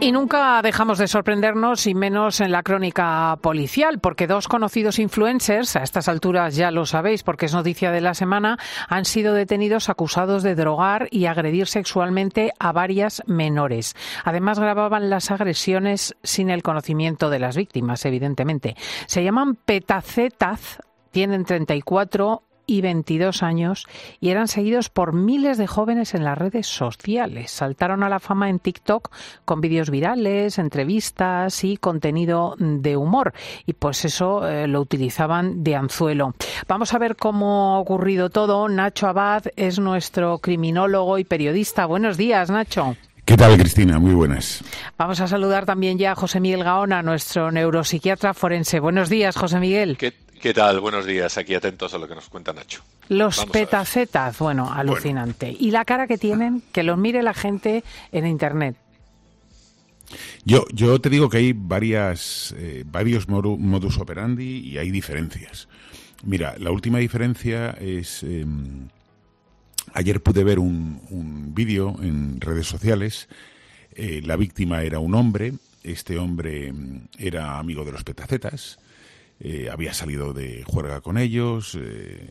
Y nunca dejamos de sorprendernos, y menos en la crónica policial, porque dos conocidos influencers, a estas alturas ya lo sabéis porque es noticia de la semana, han sido detenidos acusados de drogar y agredir sexualmente a varias menores. Además, grababan las agresiones sin el conocimiento de las víctimas, evidentemente. Se llaman Petacetas, tienen 34 y 22 años y eran seguidos por miles de jóvenes en las redes sociales. Saltaron a la fama en TikTok con vídeos virales, entrevistas y contenido de humor. Y pues eso eh, lo utilizaban de anzuelo. Vamos a ver cómo ha ocurrido todo. Nacho Abad es nuestro criminólogo y periodista. Buenos días, Nacho. ¿Qué tal, Cristina? Muy buenas. Vamos a saludar también ya a José Miguel Gaona, nuestro neuropsiquiatra forense. Buenos días, José Miguel. ¿Qué tal? Buenos días. Aquí atentos a lo que nos cuenta Nacho. Los petacetas, bueno, alucinante. Y la cara que tienen, que los mire la gente en Internet. Yo, yo te digo que hay varias, eh, varios modus operandi y hay diferencias. Mira, la última diferencia es... Em, ayer pude ver un, vídeo en redes sociales. Eh, la víctima era un hombre. Este hombre em, era amigo de los petacetas eh, había salido de juerga con ellos, eh,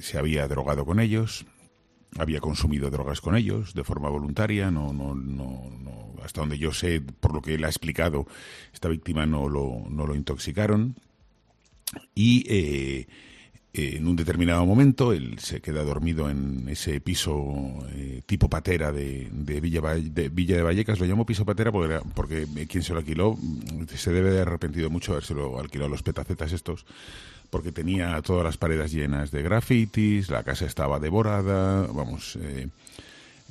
se había drogado con ellos, había consumido drogas con ellos de forma voluntaria, no, no, no, no, hasta donde yo sé, por lo que él ha explicado, esta víctima no lo, no lo intoxicaron. Y eh, en un determinado momento él se queda dormido en ese piso eh, tipo patera de, Villa, de Villa de Vallecas. Lo llamo piso patera porque, porque quien se lo alquiló mm, se debe de haber arrepentido mucho lo alquilado a los petacetas estos porque tenía todas las paredes llenas de grafitis, la casa estaba devorada, vamos, eh,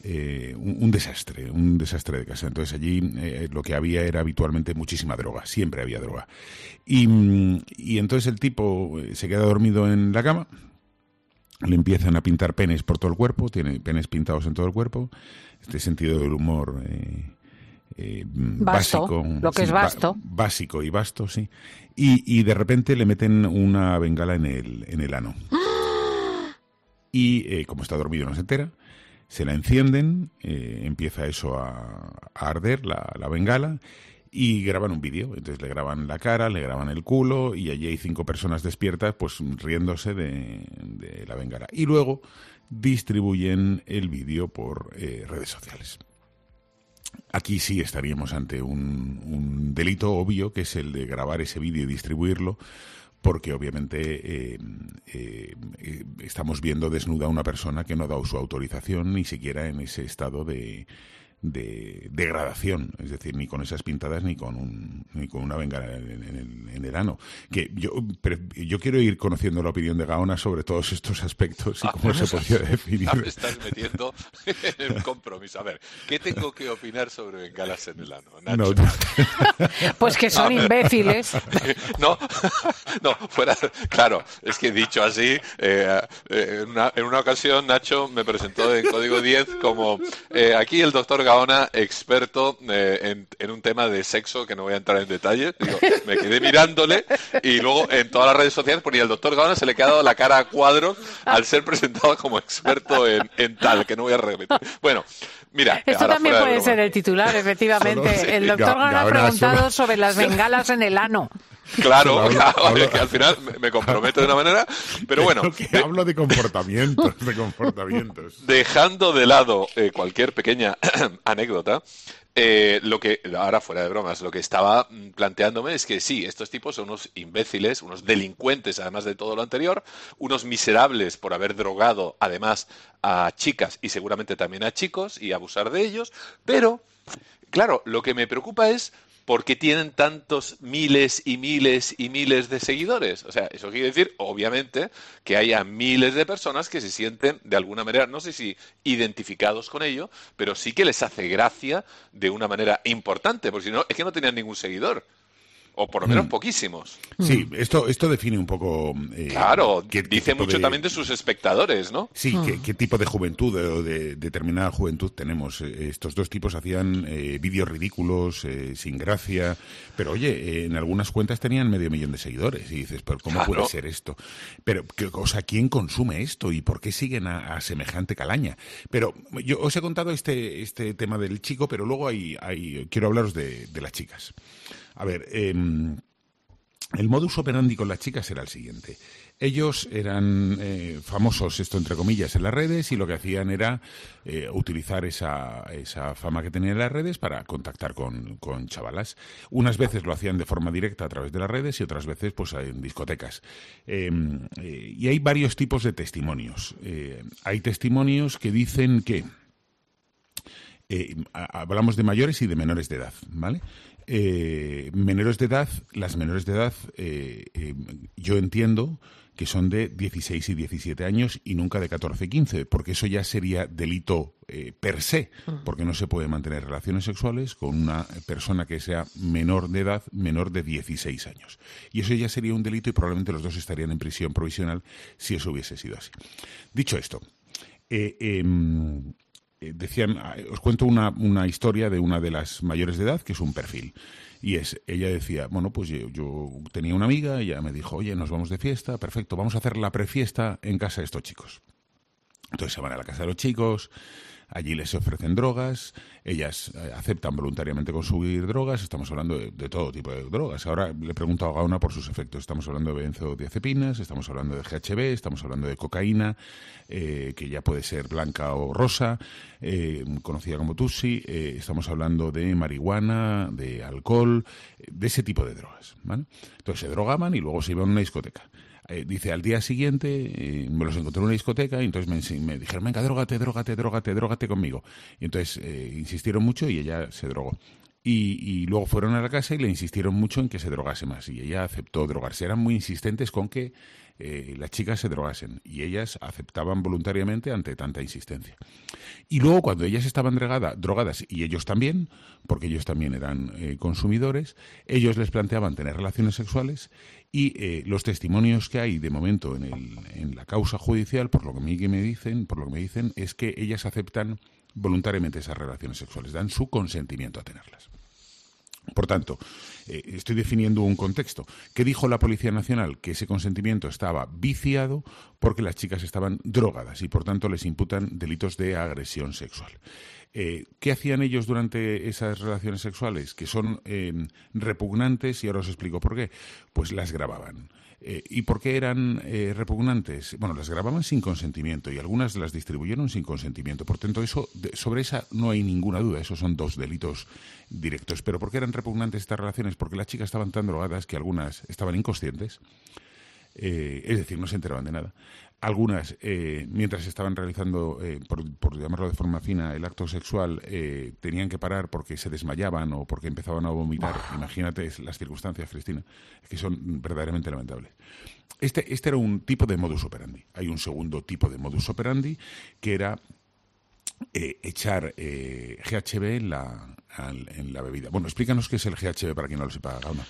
eh, un, desastre, un desastre de casa. Entonces allí eh, lo que había era habitualmente muchísima droga, siempre había droga. Y, y entonces el tipo eh, se queda dormido en la cama, le empiezan a pintar penes por todo el cuerpo, tiene penes pintados en todo el cuerpo, este sentido del humor básico. Lo que es vasto. básico y vasto, sí. Y, y, de repente le meten una bengala en el, en el ano. Y como está dormido no se entera, se la encienden, eh, empieza eso a, arder, la, la, bengala, y graban un vídeo. Entonces le graban la cara, le graban el culo, y allí hay cinco personas despiertas, pues riéndose de, la bengala. Y luego distribuyen el vídeo por eh, redes sociales. Aquí sí estaríamos ante un, un delito obvio, que es el de grabar ese vídeo y distribuirlo porque obviamente eh, eh, eh, estamos viendo desnuda a una persona que no ha dado su autorización ni siquiera en ese estado de, de degradación, es decir, ni con esas pintadas ni con un, ni con una bengala en, el, ano. Que yo, yo quiero ir conociendo la opinión de Gaona sobre todos estos aspectos y ah, cómo se podría definir. me estás metiendo en el compromiso. A ver, ¿qué tengo que opinar sobre bengalas en el ano? Nacho? pues que son imbéciles. no, no, fuera, claro, es que dicho así, eh, eh, en, una, en, una, ocasión Nacho me presentó en Código 10 como eh, aquí el doctor Gaona, experto eh, en, un tema de sexo que no voy a entrar en detalle. me quedé mirándole y luego en todas las redes sociales ponía el doctor Gaona se le ha quedado la cara a cuadros al ser presentado como experto en, tal, que no voy a repetir. Bueno, mira. Esto también puede ser el titular, efectivamente. el doctor Gaona ha preguntado sobre las bengalas en el ano. Claro, que al final me comprometo de una manera, pero bueno. hablo de comportamientos, de comportamientos. Dejando de lado eh, cualquier pequeña anécdota, eh, lo que, ahora fuera de bromas, lo que estaba mm, planteándome es que sí, estos tipos son unos imbéciles, unos delincuentes, además de todo lo anterior, unos miserables por haber drogado, además, a chicas y seguramente también a chicos y abusar de ellos, pero, claro, lo que me preocupa es ¿por qué tienen tantos miles y miles y miles de seguidores? O sea, eso quiere decir, obviamente, que haya miles de personas que se sienten de alguna manera, no sé si identificados con ello, pero sí que les hace gracia de una manera importante, porque si no, es que no tenían ningún seguidor. O por lo menos mm. poquísimos. Sí, esto, esto define un poco. Eh, claro, dice mucho también de sus espectadores, ¿no? Sí, qué, tipo de juventud o de, determinada juventud tenemos. Eh, estos dos tipos hacían eh, vídeos ridículos, sin gracia. Pero oye, en algunas cuentas tenían medio millón de seguidores. Y dices, ¿pero cómo puede ser esto? Pero, o sea, ¿quién consume esto y por qué siguen a, semejante calaña? Pero yo os he contado este, este tema del chico, pero luego hay, hay quiero hablaros de, de las chicas. A ver, em, el modus operandi con las chicas era el siguiente. Ellos eran eh, famosos, esto entre comillas, en las redes y lo que hacían era eh, utilizar esa, esa, fama que tenían en las redes para contactar con, con, chavalas. Unas veces lo hacían de forma directa a través de las redes y otras veces pues en discotecas. Em, eh, y hay varios tipos de testimonios. hay testimonios que dicen que hablamos de mayores y de menores de edad, ¿vale? Eh, menores de edad, las menores de edad, eh, eh, yo entiendo que son de 16 y 17 años y nunca de 14 y 15, porque eso ya sería delito per se, porque no se puede mantener relaciones sexuales con una persona que sea menor de edad, menor de 16 años. Y eso ya sería un delito y probablemente los dos estarían en prisión provisional si eso hubiese sido así. Dicho esto, em, eh, decían, ah, os cuento una, una, historia de una de las mayores de edad, que es un perfil. Y es, ella decía, bueno, pues yo, tenía una amiga, ella me dijo, oye, nos vamos de fiesta, perfecto, vamos a hacer la prefiesta en casa de estos chicos. Entonces se van a la casa de los chicos, Allí les ofrecen drogas, ellas eh, aceptan voluntariamente consumir drogas, estamos hablando de, todo tipo de drogas. Ahora le pregunto a Gauna por sus efectos. Estamos hablando de benzodiazepinas, estamos hablando de GHB, estamos hablando de cocaína, eh, que ya puede ser blanca o rosa, eh, conocida como Tussi, estamos hablando de marihuana, de alcohol, de ese tipo de drogas. Entonces se drogaban y luego se iban a una discoteca. Eh, dice, al día siguiente eh, me los encontré en una discoteca y entonces me, dijeron, venga, drogate, drogate, drogate, drogate conmigo. Y entonces eh, insistieron mucho y ella se drogó. Y, luego fueron a la casa y le insistieron mucho en que se drogase más. Y ella aceptó drogarse. Eran muy insistentes con que las chicas se drogasen. Y ellas aceptaban voluntariamente ante tanta insistencia. Y luego, cuando ellas estaban drogadas, y ellos también, porque ellos también eran consumidores, ellos les planteaban tener relaciones sexuales y eh, los testimonios que hay de momento en, el, en la causa judicial, por lo que me dicen, por lo que me dicen, es que ellas aceptan voluntariamente esas relaciones sexuales, dan su consentimiento a tenerlas. Por tanto, eh, estoy definiendo un contexto. ¿Qué dijo la Policía Nacional? Que ese consentimiento estaba viciado porque las chicas estaban drogadas y, por tanto, les imputan delitos de agresión sexual. Eh, ¿Qué hacían ellos durante esas relaciones sexuales? Que son eh, repugnantes y ahora os explico por qué. Pues las grababan. Eh, ¿Y por qué eran repugnantes? Bueno, las grababan sin consentimiento y algunas las distribuyeron sin consentimiento. Por tanto, eso, sobre esa no hay ninguna duda. Esos son dos delitos directos. ¿Pero por qué eran repugnantes estas relaciones? Porque las chicas estaban tan drogadas que algunas estaban inconscientes. Es decir, no se enteraban de nada algunas, eh, mientras estaban realizando, eh, por, llamarlo de forma fina, el acto sexual, eh, tenían que parar porque se desmayaban o porque empezaban a vomitar. Imagínate las circunstancias, Cristina, que son verdaderamente lamentables. Este, este era un tipo de modus operandi. Hay un segundo tipo de modus operandi que era echar GHB en la, en la bebida. Bueno, explícanos qué es el GHB para quien no lo sepa, Gauna.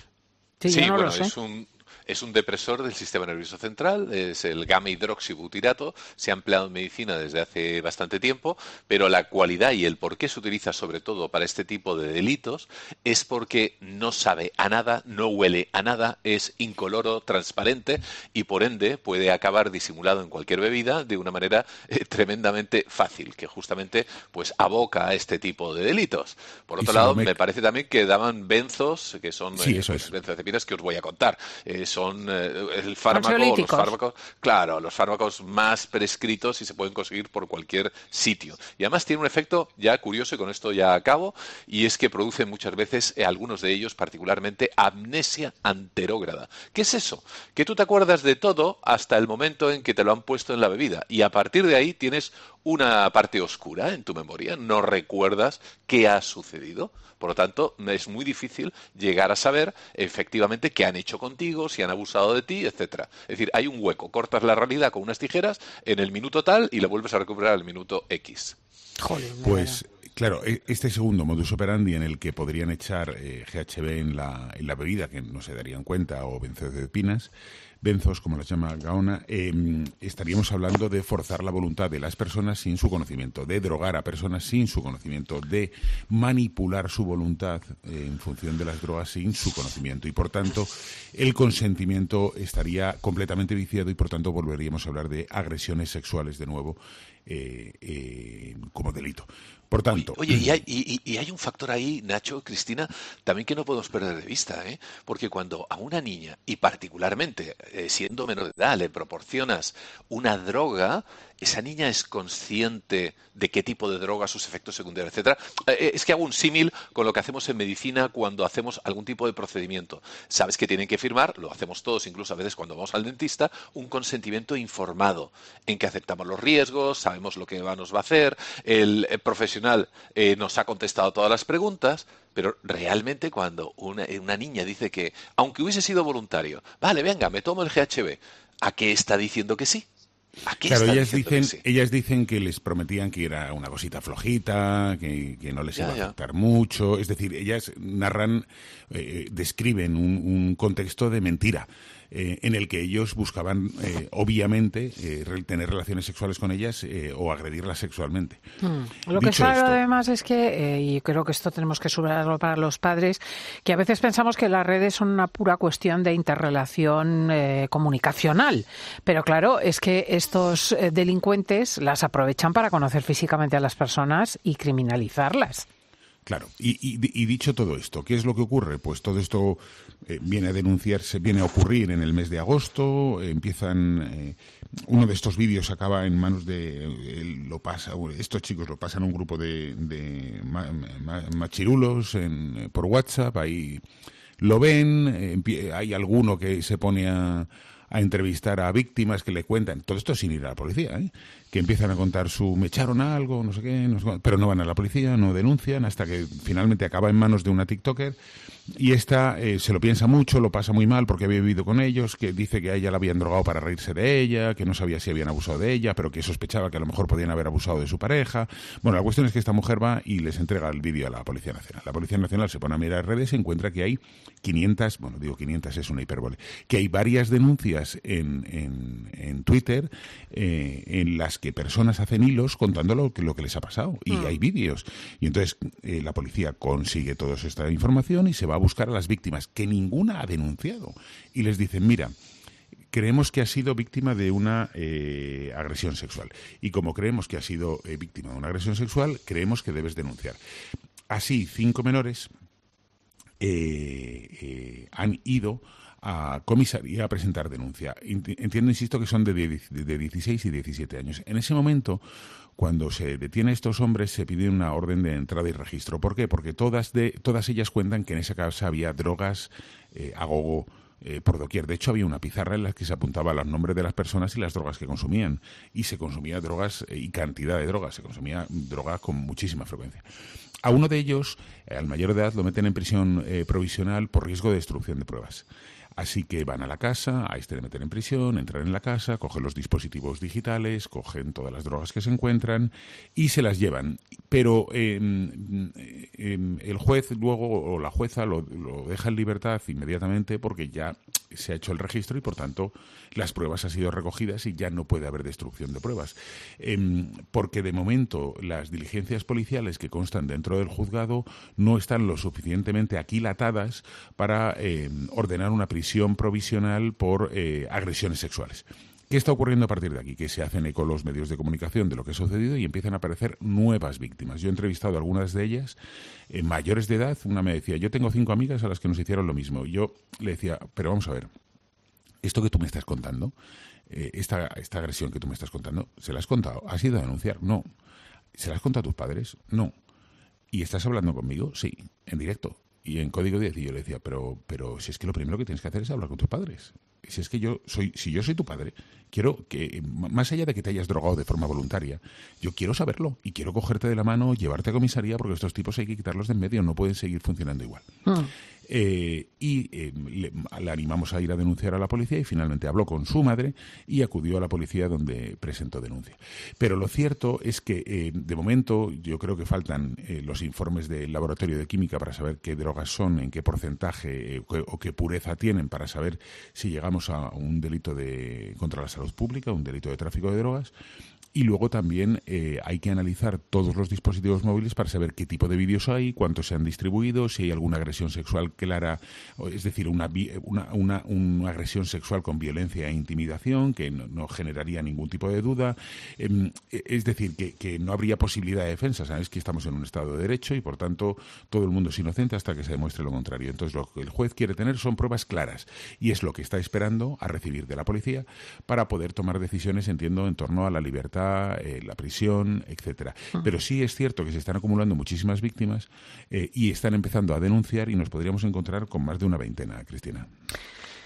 Sí, bueno, es un, es un depresor del sistema nervioso central, es el gamma hidroxibutirato, se ha empleado en medicina desde hace bastante tiempo, pero la cualidad y el por qué se utiliza sobre todo para este tipo de delitos es porque no sabe a nada, no huele a nada, es incoloro, transparente y por ende puede acabar disimulado en cualquier bebida de una manera eh, tremendamente fácil, que justamente pues aboca a este tipo de delitos. Por otro lado, me... parece también que daban benzos, que son sí, eh, benzodiazepinas que os voy a contar son eh, el fármaco, los fármacos, claro, los fármacos más prescritos y se pueden conseguir por cualquier sitio. Y además tiene un efecto ya curioso y con esto ya acabo, y es que producen muchas veces eh, algunos de ellos particularmente amnesia anterógrada. ¿Qué es eso? Que tú te acuerdas de todo hasta el momento en que te lo han puesto en la bebida y a partir de ahí tienes una parte oscura en tu memoria, no recuerdas qué ha sucedido. Por lo tanto, es muy difícil llegar a saber efectivamente qué han hecho contigo, si han abusado de ti, etcétera. Es decir, hay un hueco, cortas la realidad con unas tijeras en el minuto tal y la vuelves a recuperar al minuto X. pues Claro, e, este segundo modus operandi en el que podrían echar eh, GHB en la, en la bebida, que no se darían cuenta, o benzodiazepinas, benzos, como las llama Gaona, em, estaríamos hablando de forzar la voluntad de las personas sin su conocimiento, de drogar a personas sin su conocimiento, de manipular su voluntad eh, en función de las drogas sin su conocimiento. Y por tanto, el consentimiento estaría completamente viciado y por tanto volveríamos a hablar de agresiones sexuales de nuevo eh, eh, como delito. Por tanto. Oye, y, hay, y, hay, un factor ahí, Nacho, Cristina, también que no podemos perder de vista, ¿eh? porque cuando a una niña, y particularmente eh, siendo menor de edad, le proporcionas una droga, esa niña es consciente de qué tipo de droga, sus efectos secundarios, etcétera. Eh, eh, es que hago un símil con lo que hacemos en medicina cuando hacemos algún tipo de procedimiento. Sabes que tienen que firmar, lo hacemos todos, incluso a veces cuando vamos al dentista, un consentimiento informado en que aceptamos los riesgos, sabemos lo que nos va a hacer, el, profesional eh, nos ha contestado todas las preguntas, pero realmente cuando una, una, niña dice que, aunque hubiese sido voluntario, vale, venga, me tomo el GHB, ¿a qué está diciendo que sí? claro, ellas dicen, ellas dicen que les prometían que era una cosita flojita, que, no les iba a afectar mucho. Es decir, ellas narran, eh, describen un, contexto de mentira. Eh, en el que ellos buscaban, eh, obviamente, eh, tener relaciones sexuales con ellas o agredirlas sexualmente. Hmm. Lo que es además es que, y creo que esto tenemos que subrayarlo para los padres, que a veces pensamos que las redes son una pura cuestión de interrelación comunicacional. Pero claro, es que estos delincuentes las aprovechan para conocer físicamente a las personas y criminalizarlas. Claro, y, dicho todo esto, ¿qué es lo que ocurre? Pues todo esto eh, viene a denunciarse, viene a ocurrir en el mes de agosto, empiezan, eh, uno de estos vídeos acaba en manos de, lo pasa, estos chicos lo pasan a un grupo de, machirulos por WhatsApp, ahí lo ven, hay alguno que se pone a a entrevistar a víctimas que le cuentan, todo esto sin ir a la policía, ¿eh? que empiezan a contar su, me echaron algo, no sé qué, pero no van a la policía, no denuncian, hasta que finalmente acaba en manos de una TikToker y esta eh, se lo piensa mucho, lo pasa muy mal porque había vivido con ellos, que dice que a ella la habían drogado para reírse de ella, que no sabía si habían abusado de ella, pero que sospechaba que a lo mejor podían haber abusado de su pareja. Bueno, la cuestión es que esta mujer va y les entrega el vídeo a la Policía Nacional. La Policía Nacional se pone a mirar redes y encuentra que hay 500, bueno, digo 500 es una hipérbole, que hay varias denuncias en, en, Twitter eh, en las que personas hacen hilos contando lo que, lo que les ha pasado y mm. hay vídeos. Y entonces eh, la policía consigue toda esta información y se va a buscar a las víctimas, que ninguna ha denunciado. Y les dicen, mira, creemos que ha sido víctima de una eh, agresión sexual. Y como creemos que ha sido eh, víctima de una agresión sexual, creemos que debes denunciar. Así, cinco menores eh, han ido a comisaría a presentar denuncia. Entiendo, insisto, que son de, de 16 y 17 años. En ese momento cuando se detiene a estos hombres se pide una orden de entrada y registro. ¿Por qué? Porque todas, de, todas ellas cuentan que en esa casa había drogas eh, a gogo. Eh, por doquier. De hecho, había una pizarra en la que se apuntaba los nombres de las personas y las drogas que consumían. Y se consumía drogas eh, y cantidad de drogas. Se consumía drogas con muchísima frecuencia. A uno de ellos, al mayor de edad, lo meten en prisión provisional por riesgo de destrucción de pruebas. Así que van a la casa, a este le meten en prisión, entran en la casa, cogen los dispositivos digitales, cogen todas las drogas que se encuentran y se las llevan. Pero em, em, el juez luego o la jueza lo, deja en libertad inmediatamente porque ya se ha hecho el registro y por tanto las pruebas han sido recogidas y ya no puede haber destrucción de pruebas. Em, porque de momento las diligencias policiales que constan dentro del juzgado no están lo suficientemente aquilatadas para ordenar una prisión provisional por eh, agresiones sexuales. ¿Qué está ocurriendo a partir de aquí? Que se hacen eco los medios de comunicación de lo que ha sucedido y empiezan a aparecer nuevas víctimas. Yo he entrevistado a algunas de ellas, eh, mayores de edad. Una me decía, yo tengo cinco amigas a las que nos hicieron lo mismo. Yo le decía, pero vamos a ver, esto que tú me estás contando, eh, esta, esta agresión que tú me estás contando, ¿se la has contado? ¿Has ido a denunciar? No. ¿Se la has contado a tus padres? No. ¿Y estás hablando conmigo? Sí, en directo. Y en código 10 y yo le decía, pero, pero si es que lo primero que tienes que hacer es hablar con tus padres. Si es que yo soy, si yo soy tu padre, quiero que, más allá de que te hayas drogado de forma voluntaria, yo quiero saberlo y quiero cogerte de la mano, llevarte a comisaría, porque estos tipos hay que quitarlos de en medio, no pueden seguir funcionando igual. Hmm. Eh, y eh, le, animamos a ir a denunciar a la policía y finalmente habló con su madre y acudió a la policía donde presentó denuncia. Pero lo cierto es que eh, de momento yo creo que faltan los informes del laboratorio de química para saber qué drogas son, en qué porcentaje o qué pureza tienen para saber si llegamos a un delito de contra la salud pública, un delito de tráfico de drogas y luego también eh, hay que analizar todos los dispositivos móviles para saber qué tipo de vídeos hay, cuántos se han distribuido, si hay alguna agresión sexual clara, es decir, una, una, una, agresión sexual con violencia e intimidación, que no, generaría ningún tipo de duda. Em, e, es decir, que, que, no habría posibilidad de defensa. Sabes que estamos en un Estado de Derecho y, por tanto, todo el mundo es inocente hasta que se demuestre lo contrario. Entonces, lo que el juez quiere tener son pruebas claras y es lo que está esperando a recibir de la policía para poder tomar decisiones, entiendo, en torno a la libertad eh, la prisión, etcétera. Pero sí es cierto que se están acumulando muchísimas víctimas eh, y están empezando a denunciar y nos podríamos encontrar con más de una veintena, Cristina.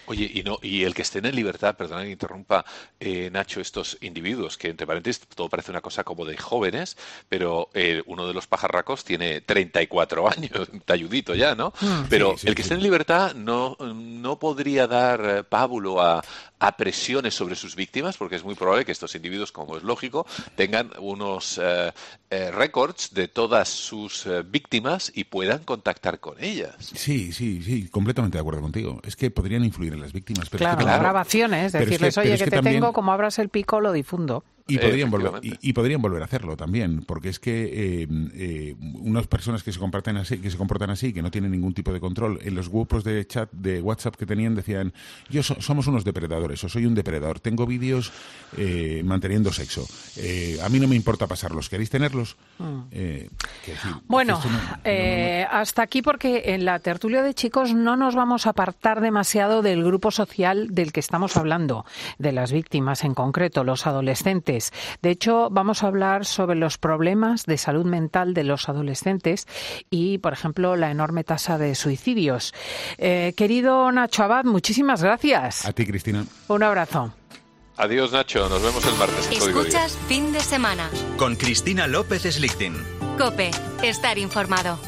Oye, y no, y el que estén en libertad, perdona que interrumpa, eh, Nacho, estos individuos, que entre paréntesis todo parece una cosa como de jóvenes, pero eh, uno de los pajarracos tiene 34 años, talludito ya, ¿no? Mm. pero el que esté en libertad no, no podría dar pábulo a, a presiones sobre sus víctimas, porque es muy probable que estos individuos, como es lógico, tengan unos récords de todas sus víctimas y puedan contactar con ellas. Sí, sí, sí, completamente de acuerdo contigo. Es que podrían influir las víctimas. Pero claro, las grabaciones, decirles, oye, que, te tengo, como abras el pico, lo difundo. Y podrían, volver, y, podrían volver a hacerlo también, porque es que eh, eh, unas personas que se comportan así, que se comportan así, que no tienen ningún tipo de control, en los grupos de chat de WhatsApp que tenían decían, yo somos unos depredadores, o soy un depredador, tengo vídeos eh, manteniendo sexo, a mí no me importa pasarlos, ¿queréis tenerlos? Mm. bueno, hasta aquí porque en la tertulia de chicos no nos vamos a apartar demasiado del grupo social del que estamos hablando, de las víctimas en concreto, los adolescentes de hecho, vamos a hablar sobre los problemas de salud mental de los adolescentes y, por ejemplo, la enorme tasa de suicidios. Eh, querido Nacho Abad, muchísimas gracias. A ti, Cristina. Un abrazo. Adiós, Nacho. Nos vemos el martes. Escuchas fin de semana. Con Cristina López Slichting. Cope, estar informado.